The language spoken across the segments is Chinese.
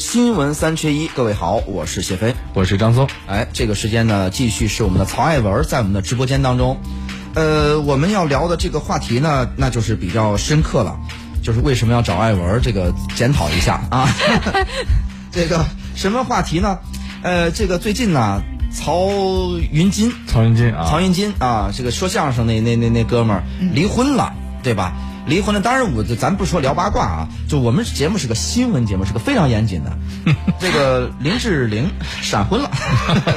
新闻三缺一，各位好，我是谢飞，我是张松。哎，这个时间呢，继续是我们的曹爱文在我们的直播间当中。呃，我们要聊的这个话题呢，那就是比较深刻了，就是为什么要找爱文？这个检讨一下啊。这个什么话题呢？呃，这个最近呢，曹云金，曹云金啊，曹云金啊，这个说相声那那那那哥们儿离婚了，对吧？离婚了，当然我咱不说聊八卦啊，就我们节目是个新闻节目，是个非常严谨的。这个林志玲闪婚了，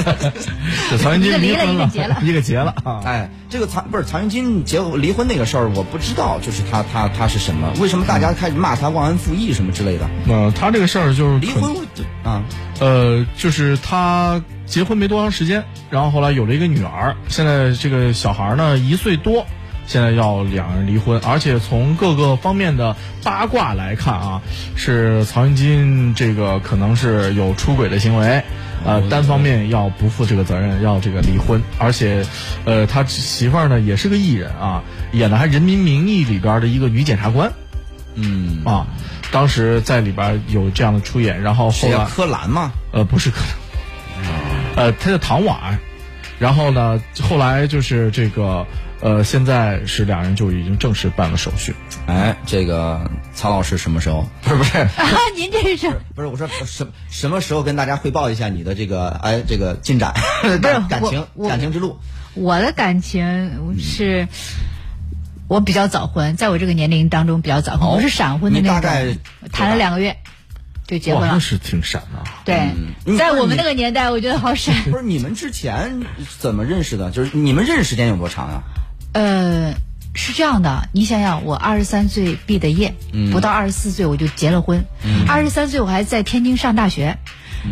这曹云金 离婚一个结了，一个结了啊！哎，这个曹不是曹云金结离婚那个事儿，我不知道，就是他他他是什么？为什么大家开始骂他忘恩负义什么之类的？呃，他这个事儿就是离婚啊，呃，就是他结婚没多长时间，然后后来有了一个女儿，现在这个小孩呢一岁多。现在要两人离婚，而且从各个方面的八卦来看啊，是曹云金这个可能是有出轨的行为，呃，单方面要不负这个责任，要这个离婚，而且，呃，他媳妇儿呢也是个艺人啊，演的还《人民名义》里边的一个女检察官，嗯。啊，当时在里边有这样的出演，然后后来柯蓝吗？呃，不是柯蓝，呃，他叫唐婉，然后呢，后来就是这个。呃，现在是两人就已经正式办了手续。哎，这个曹老师什么时候？不是不是，您这是不是？我说什什么时候跟大家汇报一下你的这个哎这个进展？感感情感情之路。我的感情是，我比较早婚，在我这个年龄当中比较早婚，我是闪婚的那种，谈了两个月就结婚了，是挺闪的。对，在我们那个年代，我觉得好闪。不是你们之前怎么认识的？就是你们认识时间有多长呀？呃，是这样的，你想想，我二十三岁毕的业，不到二十四岁我就结了婚，二十三岁我还在天津上大学，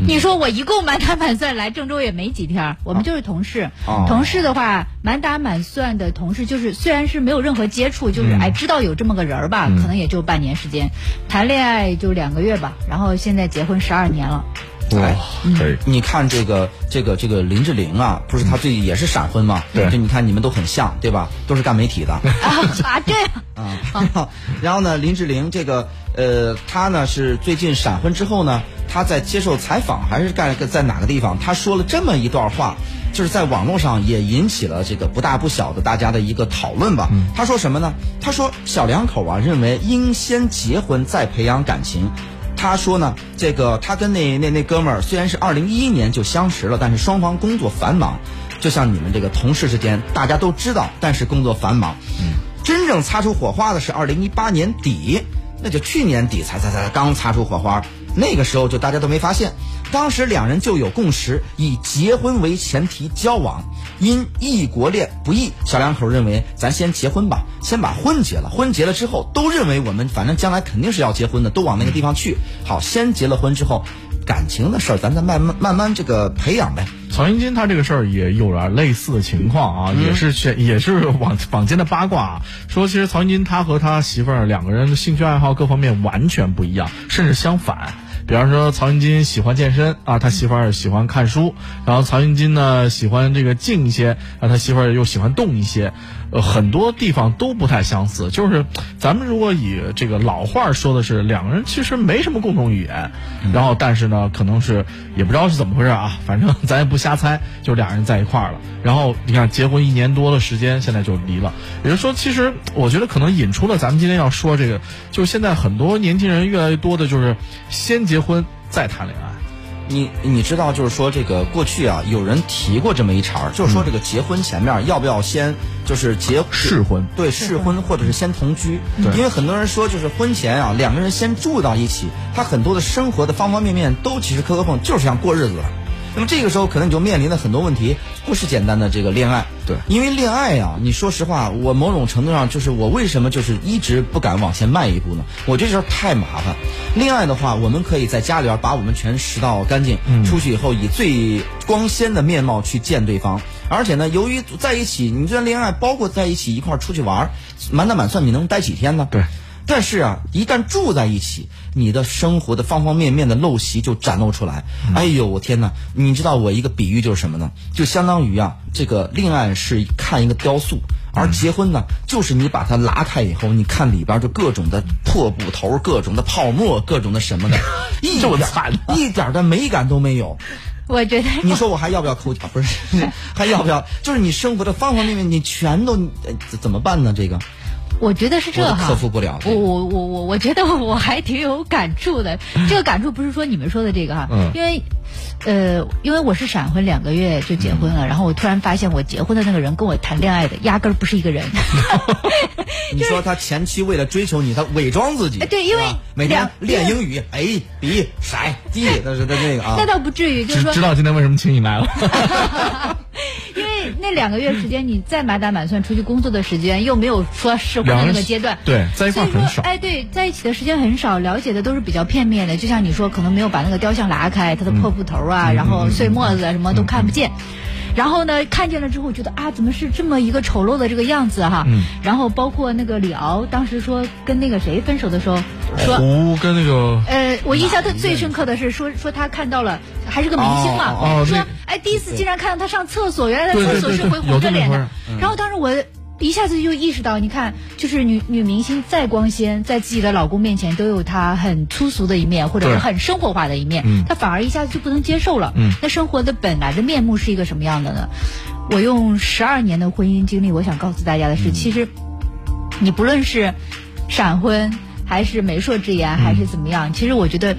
你说我一共满打满算来郑州也没几天，我们就是同事，同事的话满打满算的同事就是虽然是没有任何接触，就是哎知道有这么个人儿吧，可能也就半年时间，谈恋爱就两个月吧，然后现在结婚十二年了。对，你看这个这个这个林志玲啊，不是她最近也是闪婚吗？对，就你看你们都很像，对吧？都是干媒体的 啊，这样 啊。然后呢，林志玲这个呃，她呢是最近闪婚之后呢，她在接受采访还是干在哪个地方？她说了这么一段话，就是在网络上也引起了这个不大不小的大家的一个讨论吧。她说什么呢？她说小两口啊，认为应先结婚再培养感情。他说呢，这个他跟那那那哥们儿虽然是二零一一年就相识了，但是双方工作繁忙，就像你们这个同事之间，大家都知道，但是工作繁忙。嗯，真正擦出火花的是二零一八年底，那就去年底才才才刚擦出火花，那个时候就大家都没发现，当时两人就有共识，以结婚为前提交往。因异国恋不易，小两口认为咱先结婚吧，先把婚结了。婚结了之后，都认为我们反正将来肯定是要结婚的，都往那个地方去。好，先结了婚之后，感情的事儿咱再慢慢慢慢这个培养呗。曹云金他这个事儿也有点类似的情况啊，也是选也是网坊间的八卦，啊说其实曹云金他和他媳妇儿两个人的兴趣爱好各方面完全不一样，甚至相反。比方说，曹云金喜欢健身啊，他媳妇儿喜欢看书；然后曹云金呢喜欢这个静一些，然后他媳妇儿又喜欢动一些。呃，很多地方都不太相似。就是咱们如果以这个老话说的是，两个人其实没什么共同语言。然后，但是呢，可能是也不知道是怎么回事啊。反正 咱也不瞎猜，就俩人在一块儿了。然后你看，结婚一年多的时间，现在就离了。也就是说，其实我觉得可能引出了咱们今天要说这个，就是现在很多年轻人越来越多的就是先结婚再谈恋爱。你你知道，就是说这个过去啊，有人提过这么一茬儿，就是说这个结婚前面要不要先就是结试婚，对试婚或者是先同居，因为很多人说就是婚前啊两个人先住到一起，他很多的生活的方方面面都其实磕磕碰，就是想过日子。那么这个时候可能你就面临了很多问题，不是简单的这个恋爱。对，因为恋爱啊，你说实话，我某种程度上就是我为什么就是一直不敢往前迈一步呢？我这事儿太麻烦。恋爱的话，我们可以在家里边把我们全拾到干净，出去以后以最光鲜的面貌去见对方。而且呢，由于在一起，你这段恋爱包括在一起一块儿出去玩，满打满算你能待几天呢？对。但是啊，一旦住在一起，你的生活的方方面面的陋习就展露出来。哎呦，我天哪！你知道我一个比喻就是什么呢？就相当于啊，这个恋爱是看一个雕塑，而结婚呢，就是你把它拉开以后，你看里边就各种的破布头、各种的泡沫、各种的什么的，一这么点惨一点的美感都没有。我觉得你说我还要不要抠脚？不是，还要不要？就是你生活的方方面面，你全都呃怎怎么办呢？这个我觉得是这哈，我克服不了我我我我我觉得我还挺有感触的。这个感触不是说你们说的这个哈，嗯因为呃，因为我是闪婚两个月就结婚了，然后我突然发现我结婚的那个人跟我谈恋爱的压根儿不是一个人。你说他前期为了追求你，他伪装自己，哎对因为每天练英语，A B 骰 D，那是他那个啊那。倒不至于，就是说知知道今天为什么请你来了？那两个月时间，你再满打满算出去工作的时间，又没有说适婚的那个阶段，对，在一块很少。哎，对，在一起的时间很少，了解的都是比较片面的。就像你说，可能没有把那个雕像拉开，它的破布头啊，然后碎沫子啊什么都看不见。然后呢，看见了之后觉得啊，怎么是这么一个丑陋的这个样子哈？嗯。然后包括那个李敖当时说跟那个谁分手的时候，说胡跟那个呃，我印象他最深刻的是说说他看到了，还是个明星嘛，说哦哦那哎第一次竟然看到他上厕所，原来对他厕所是会红着脸的。然后当时我一下子就意识到，你看，就是女女明星再光鲜，在自己的老公面前都有她很粗俗的一面，或者是很生活化的一面嗯，她反而一下子就不能接受了。嗯那生活的本来的面目是一个什么样的呢？我用十二年的婚姻经历，我想告诉大家的是，嗯其实你不论是闪婚还是媒妁之言，还是怎么样，其实我觉得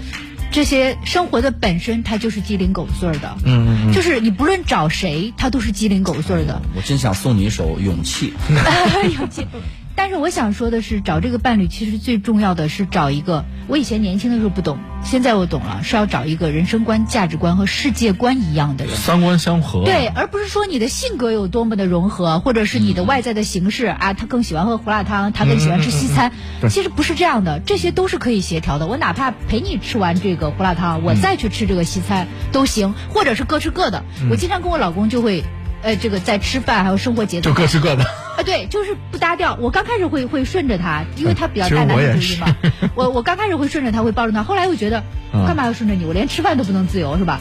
这些生活的本身它就是鸡零狗碎儿的。嗯嗯嗯，就是你不论找谁，它都是鸡零狗碎儿的。我真想送你一首《勇气》。勇气。但是我想说的是，找这个伴侣其实最重要的是找一个，我以前年轻的时候不懂，现在我懂了，是要找一个人生观、价值观和世界观一样的人。三观相合。对，而不是说你的性格有多么的融合，或者是你的外在的形式、啊，他更喜欢喝胡辣汤，他更喜欢吃西餐，对其实不是这样的，这些都是可以协调的。我哪怕陪你吃完这个胡辣汤，我再去吃这个西餐都行，或者是各吃各的。我经常跟我老公就会。呃，这个在吃饭还有生活节奏就各吃各的。啊，对，就是不搭调。我刚开始会会顺着他，因为他比较大男子主义嘛。我我刚开始会顺着他，会包容他。后来又觉得，嗯干嘛要顺着你？我连吃饭都不能自由，是吧？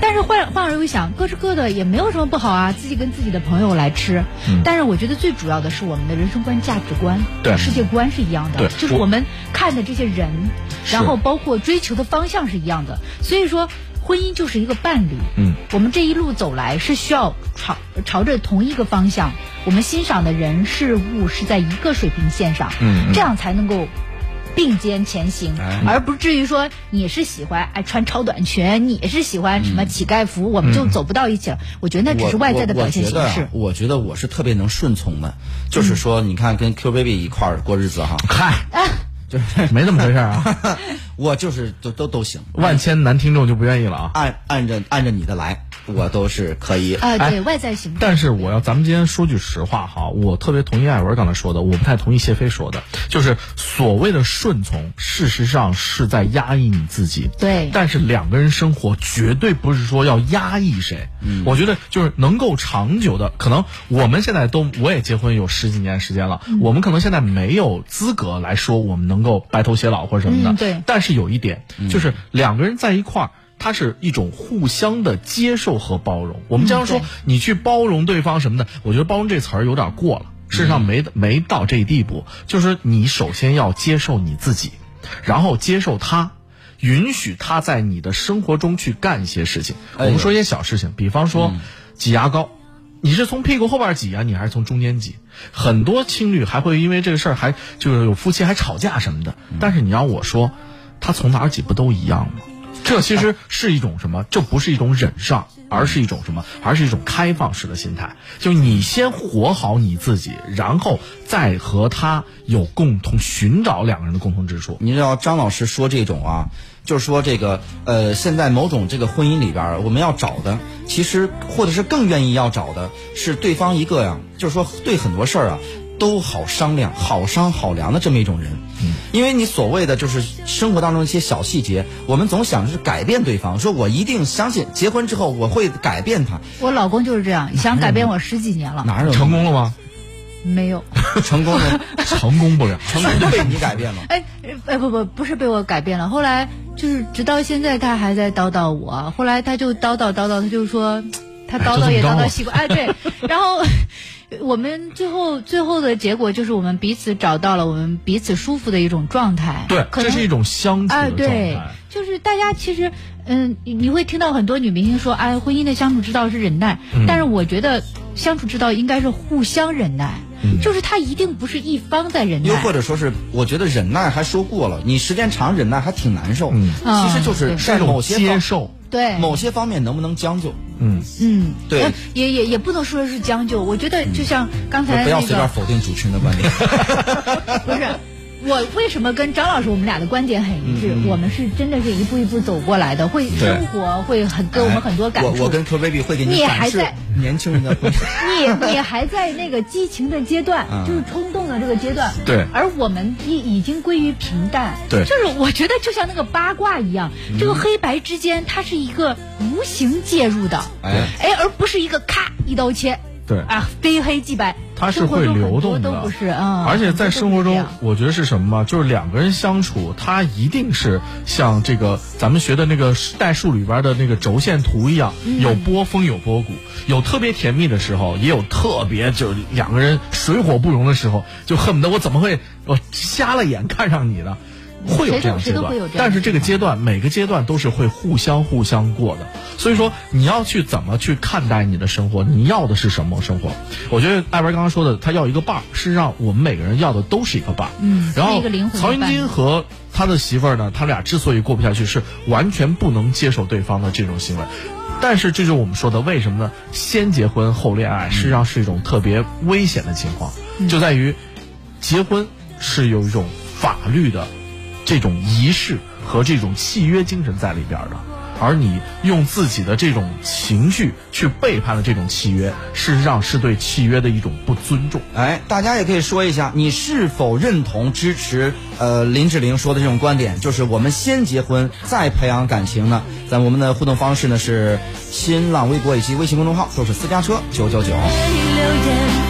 但是换换而又想，各吃各的也没有什么不好啊，自己跟自己的朋友来吃。嗯但是我觉得最主要的是我们的人生观、价值观、对世界观是一样的就是我们看的这些人，然后包括追求的方向是一样的。所以说，婚姻就是一个伴侣。嗯，我们这一路走来是需要朝朝着同一个方向，我们欣赏的人事物是在一个水平线上，嗯嗯这样才能够。并肩前行，哎而不至于说你是喜欢哎穿超短裙，你是喜欢什么乞丐服，我们就走不到一起了。我觉得那只是外在的表现形我我觉得式啊。我觉得我是特别能顺从的，就是说，你看跟 Q baby 一块儿过日子哈，嗨，就是没这么回事啊。我就是都都都行，万千男听众就不愿意了啊。按按着按着你的来，我都是可以。啊、哎对外在形式。但是我要咱们今天说句实话哈，我特别同意艾文刚才说的，我不太同意谢飞说的，就是所谓的顺从，事实上是在压抑你自己。对但是两个人生活绝对不是说要压抑谁。嗯，我觉得就是能够长久的，可能我们现在都我也结婚有十几年时间了，我们可能现在没有资格来说我们能够白头偕老或者什么的。嗯对但是有一点，就是两个人在一块儿。它是一种互相的接受和包容。我们经常说你去包容对方什么的，我觉得包容这词儿有点过了，事实上没、没到这一地步。就是你首先要接受你自己，然后接受他，允许他在你的生活中去干一些事情。哎我们说一些小事情，比方说挤牙膏。你是从屁股后边挤啊，你还是从中间挤？很多情侣还会因为这个事儿还就是有夫妻还吵架什么的。但是你让我说，他从哪儿挤不都一样吗？这其实是一种什么？这不是一种忍让，而是一种什么？而是一种开放式的心态。就你先活好你自己，然后再和他有共同寻找两个人的共同之处。你知道张老师说这种啊，就是说这个呃，现在某种这个婚姻里边儿，我们要找的，其实或者是更愿意要找的是对方一个呀，就是说对很多事儿啊都好商量、好商好量的这么一种人。因为你所谓的就是生活当中一些小细节，我们总想着是改变对方，说我一定相信结婚之后我会改变他，我老公就是这样，想改变我十几年了，哪有 成功了吗？没有。成功了 成功不了。成功就被你改变了。哎，哎不不不是被我改变了，后来就是直到现在他还在叨叨我，后来他就叨叨叨叨，他就说，他叨叨也叨叨习惯，哎，对，然后我们最后最后的结果就是我们彼此找到了我们彼此舒服的一种状态。对，可这是一种相处的哎，状对态。，就是大家其实，嗯，你你会听到很多女明星说，哎，婚姻的相处之道是忍耐，嗯但是我觉得相处之道应该是互相忍耐，嗯就是他一定不是一方在忍耐，又或者说是，我觉得忍耐还说过了，你时间长忍耐还挺难受。嗯其实就是在某些方接受，对，某些方面能不能将就？嗯，嗯，对呃也也也不能说是将就，我觉得就像刚才那不要随便个，否定主持人的观点。不是。我为什么跟张老师我们俩的观点很一致？嗯我们是真的是一步一步走过来的，会生活，会很给我们很多感触。哎我我跟 Q baby 会给你展示还在年轻人的。你你还在那个激情的阶段，嗯就是冲动的这个阶段。对而我们已已经归于平淡。对就是我觉得就像那个八卦一样，这个黑白之间它是一个无形介入的，哎哎，而不是一个咔一刀切。对啊，非黑即白。它是会流动的，都不是啊。而且在生活中我觉得是什么吗？就是两个人相处，它一定是像这个咱们学的那个代数里边的那个轴线图一样，嗯有波峰有波谷，有特别甜蜜的时候，也有特别就是两个人水火不容的时候，就恨不得我怎么会我瞎了眼看上你呢？会有这样的阶段但是这个阶段每个阶段都是会互相互相过的，所以说你要去怎么去看待你的生活，你要的是什么生活？我觉得艾文刚刚说的，他要一个伴儿，事实上我们每个人要的都是一个伴儿。嗯然后曹云金和他的媳妇儿呢，他俩之所以过不下去，是完全不能接受对方的这种行为。但是这就是我们说的，为什么呢？先结婚后恋爱，实际上是一种特别危险的情况，就在于结婚是有一种法律的这种仪式和这种契约精神在里边的，而你用自己的这种情绪去背叛了这种契约，事实上是对契约的一种不尊重。哎，大家也可以说一下，你是否认同支持呃林志玲说的这种观点，就是我们先结婚再培养感情呢？在我们的互动方式呢是新浪微博以及微信公众号，都是私家车九九九。留言